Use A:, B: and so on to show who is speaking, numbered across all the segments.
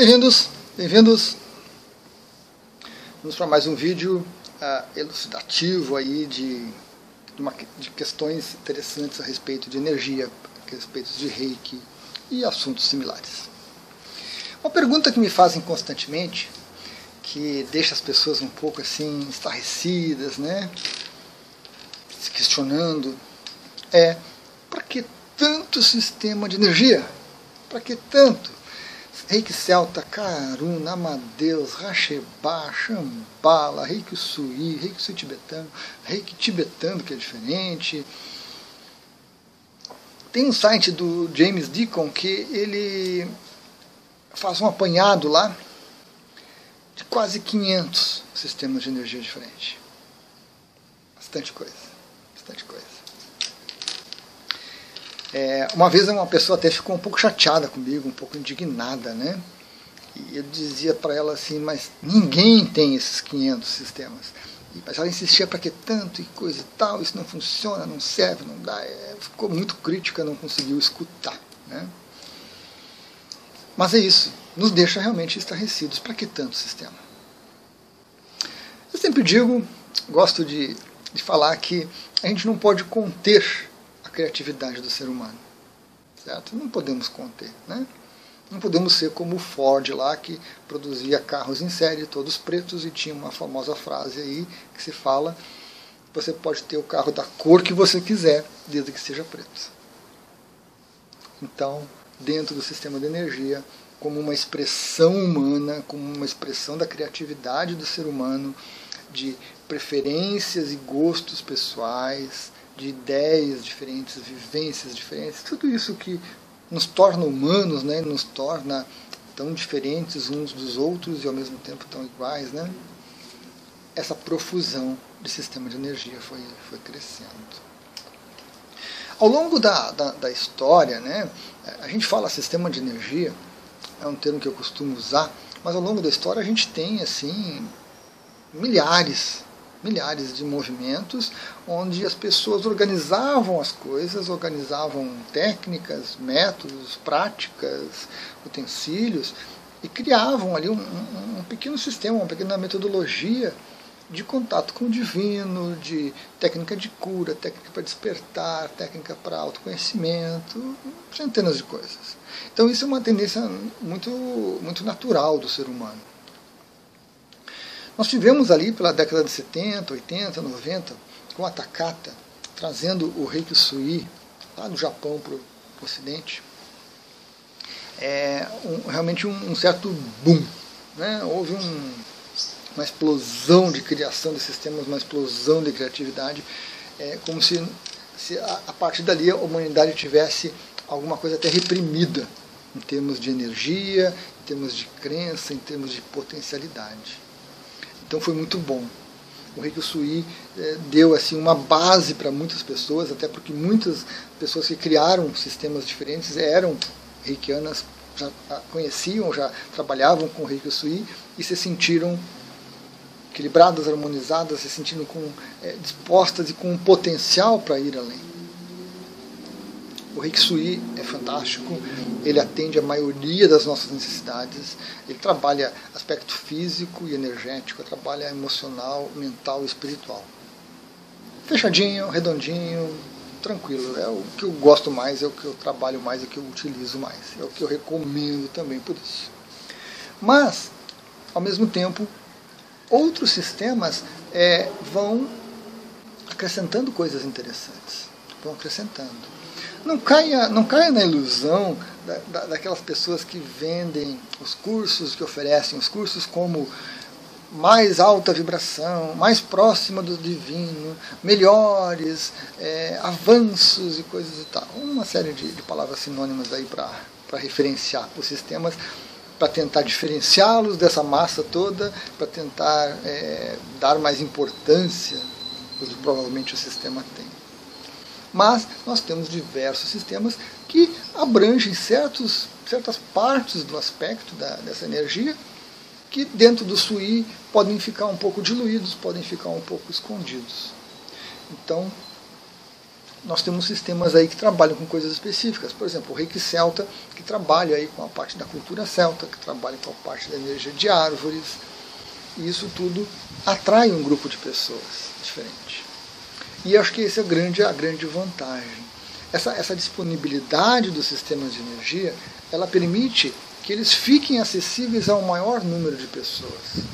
A: Bem-vindos, bem-vindos. Vamos para mais um vídeo uh, elucidativo aí de, de, uma, de, questões interessantes a respeito de energia, a respeito de reiki e assuntos similares. Uma pergunta que me fazem constantemente, que deixa as pessoas um pouco assim estarrecidas, né? Se questionando, é para que tanto sistema de energia? Para que tanto? Reiki Celta, Karuna, Amadeus, Rachebá, Shambhala, Reiki Sui, Reiki Sui tibetano, Reiki tibetano que é diferente. Tem um site do James Deacon que ele faz um apanhado lá de quase 500 sistemas de energia diferentes. Bastante coisa, bastante coisa. É, uma vez uma pessoa até ficou um pouco chateada comigo, um pouco indignada, né? E eu dizia para ela assim, mas ninguém tem esses 500 sistemas. Mas ela insistia para que tanto e coisa e tal, isso não funciona, não serve, não dá. É, ficou muito crítica, não conseguiu escutar. Né? Mas é isso, nos deixa realmente estarrecidos. Para que tanto sistema? Eu sempre digo, gosto de, de falar que a gente não pode conter criatividade do ser humano. Certo? Não podemos conter. Né? Não podemos ser como o Ford lá, que produzia carros em série, todos pretos, e tinha uma famosa frase aí que se fala: você pode ter o carro da cor que você quiser, desde que seja preto. Então, dentro do sistema de energia, como uma expressão humana, como uma expressão da criatividade do ser humano, de preferências e gostos pessoais, de ideias diferentes, vivências diferentes, tudo isso que nos torna humanos, né, nos torna tão diferentes uns dos outros e ao mesmo tempo tão iguais, né? Essa profusão de sistema de energia foi, foi crescendo. Ao longo da, da, da história, né, a gente fala sistema de energia, é um termo que eu costumo usar, mas ao longo da história a gente tem assim milhares milhares de movimentos onde as pessoas organizavam as coisas, organizavam técnicas, métodos, práticas, utensílios e criavam ali um, um, um pequeno sistema, uma pequena metodologia de contato com o divino, de técnica de cura, técnica para despertar, técnica para autoconhecimento, centenas de coisas. Então isso é uma tendência muito, muito natural do ser humano. Nós tivemos ali pela década de 70, 80, 90, com a Takata, trazendo o Reiki Sui lá do Japão para o Ocidente, é, um, realmente um, um, certo boom. Né? Houve um, uma explosão de criação de sistemas, uma explosão de criatividade, é, como se, se a, a partir dali a humanidade tivesse alguma coisa até reprimida em termos de energia, em termos de crença, em termos de potencialidade. Então foi muito bom. O Reiki Sui é, deu assim uma base para muitas pessoas, até porque muitas pessoas que criaram sistemas diferentes eram reikianas, já conheciam, já trabalhavam com o Reiki Sui e se sentiram equilibradas, harmonizadas, se sentindo com, é, dispostas e com um potencial para ir além. O Riksui é fantástico, ele atende a maioria das nossas necessidades, ele trabalha aspecto físico e energético, trabalha emocional, mental e espiritual. Fechadinho, redondinho, tranquilo, é o que eu gosto mais, é o que eu trabalho mais, é o que eu utilizo mais, é o que eu recomendo também por isso. Mas, ao mesmo tempo, outros sistemas é, vão acrescentando coisas interessantes, vão acrescentando. Não caia, não caia na ilusão da, da, daquelas pessoas que vendem os cursos, que oferecem os cursos como mais alta vibração, mais próxima do divino, melhores, é, avanços e coisas e tal. Uma série de, de palavras sinônimas aí para referenciar os sistemas, para tentar diferenciá-los dessa massa toda, para tentar é, dar mais importância que provavelmente o sistema tem. Mas nós temos diversos sistemas que abrangem certos, certas partes do aspecto da, dessa energia que dentro do SUI podem ficar um pouco diluídos, podem ficar um pouco escondidos. Então, nós temos sistemas aí que trabalham com coisas específicas. Por exemplo, o reiki celta, que trabalha aí com a parte da cultura celta, que trabalha com a parte da energia de árvores. E isso tudo atrai um grupo de pessoas diferente. E acho que essa é a grande, a grande vantagem. Essa, essa disponibilidade dos sistemas de energia, ela permite que eles fiquem acessíveis ao maior número de pessoas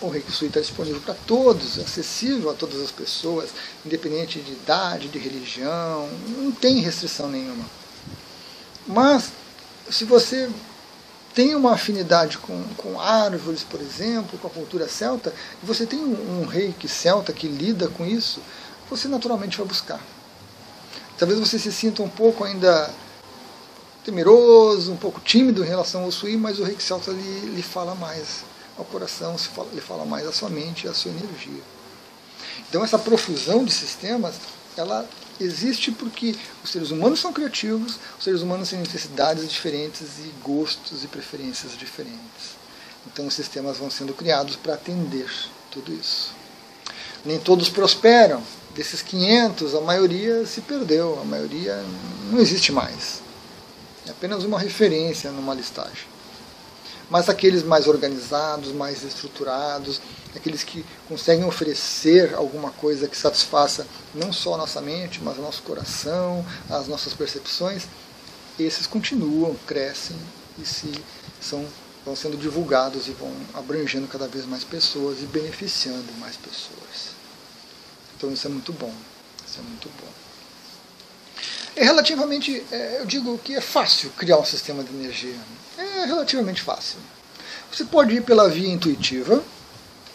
A: o Reiki está disponível para todos, acessível a todas as pessoas, independente de idade, de religião, não tem restrição nenhuma. Mas, se você tem uma afinidade com, com árvores, por exemplo, com a cultura celta, e você tem um, um reiki celta que lida com isso, você naturalmente vai buscar. Talvez você se sinta um pouco ainda temeroso, um pouco tímido em relação ao Sui, mas o reiki celta lhe, lhe fala mais ao coração, se fala, ele fala mais à sua mente à sua energia. Então essa profusão de sistemas, ela existe porque os seres humanos são criativos, os seres humanos têm necessidades diferentes e gostos e preferências diferentes. Então os sistemas vão sendo criados para atender tudo isso. Nem todos prosperam. Desses 500, a maioria se perdeu, a maioria não existe mais. É apenas uma referência numa listagem mas aqueles mais organizados, mais estruturados, aqueles que conseguem oferecer alguma coisa que satisfaça não só a nossa mente, mas o nosso coração, as nossas percepções, esses continuam, crescem e se são vão sendo divulgados e vão abrangendo cada vez mais pessoas e beneficiando mais pessoas. Então isso é muito bom. Isso é muito bom. É relativamente, é, eu digo que é fácil criar um sistema de energia é relativamente fácil. Você pode ir pela via intuitiva,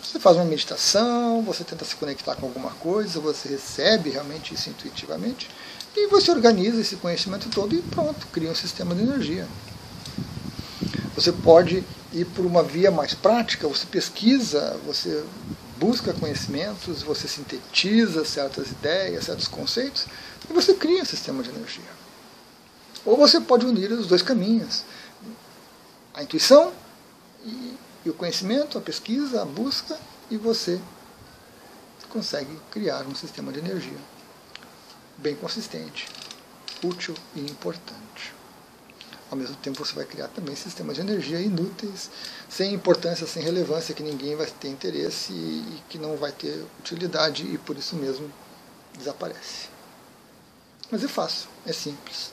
A: você faz uma meditação, você tenta se conectar com alguma coisa, você recebe realmente isso intuitivamente, e você organiza esse conhecimento todo e pronto, cria um sistema de energia. Você pode ir por uma via mais prática, você pesquisa, você busca conhecimentos, você sintetiza certas ideias, certos conceitos, e você cria um sistema de energia. Ou você pode unir os dois caminhos a intuição e, e o conhecimento, a pesquisa, a busca, e você consegue criar um sistema de energia bem consistente, útil e importante. Ao mesmo tempo, você vai criar também sistemas de energia inúteis, sem importância, sem relevância, que ninguém vai ter interesse e que não vai ter utilidade e por isso mesmo desaparece. Mas é fácil, é simples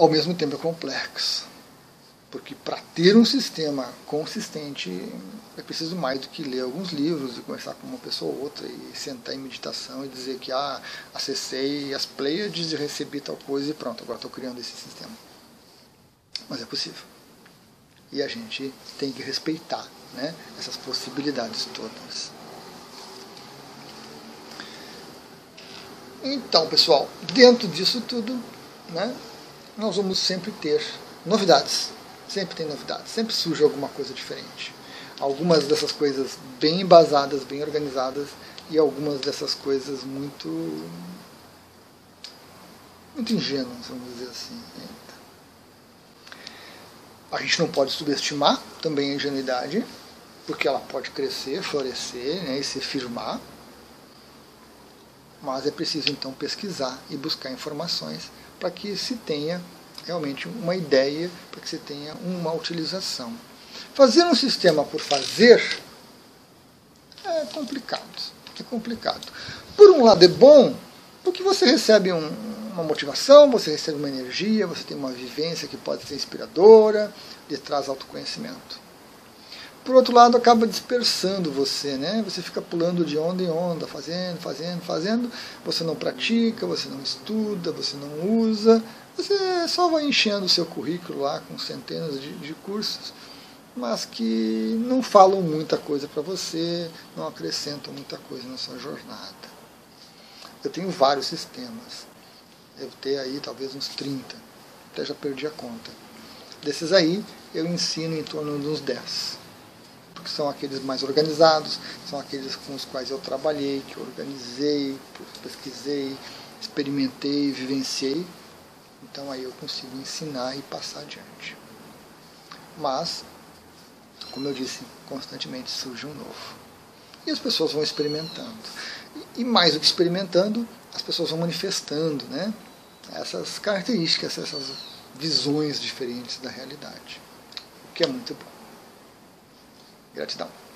A: ao mesmo tempo é complexo. Porque para ter um sistema consistente é preciso mais do que ler alguns livros e conversar com uma pessoa ou outra e sentar em meditação e dizer que ah, acessei as Pleiades e recebi tal coisa e pronto, agora estou criando esse sistema. Mas é possível. E a gente tem que respeitar né, essas possibilidades todas. Então, pessoal, dentro disso tudo, né, nós vamos sempre ter novidades. Sempre tem novidades, sempre surge alguma coisa diferente. Algumas dessas coisas bem embasadas, bem organizadas, e algumas dessas coisas muito muito ingênuas, vamos dizer assim. A gente não pode subestimar também a ingenuidade, porque ela pode crescer, florescer né, e se firmar. Mas é preciso então pesquisar e buscar informações para que se tenha realmente uma ideia, para que se tenha uma utilização. Fazer um sistema por fazer é complicado. É complicado. Por um lado é bom, porque você recebe um, uma motivação, você recebe uma energia, você tem uma vivência que pode ser inspiradora, lhe traz autoconhecimento. Por outro lado, acaba dispersando você, né? Você fica pulando de onda em onda, fazendo, fazendo, fazendo. Você não pratica, você não estuda, você não usa. Você só vai enchendo o seu currículo lá com centenas de, de cursos, mas que não falam muita coisa para você, não acrescentam muita coisa na sua jornada. Eu tenho vários sistemas. Devo ter aí talvez uns 30. Até já perdi a conta. Desses aí, eu ensino em torno de uns 10 porque são aqueles mais organizados, são aqueles com os quais eu trabalhei, que eu organizei, pesquisei, experimentei, vivenciei. Então aí eu consigo ensinar e passar adiante. Mas, como eu disse, constantemente surge um novo. E as pessoas vão experimentando. E mais do que experimentando, as pessoas vão manifestando né, essas características, essas visões diferentes da realidade. O que é muito bom. Gratidão.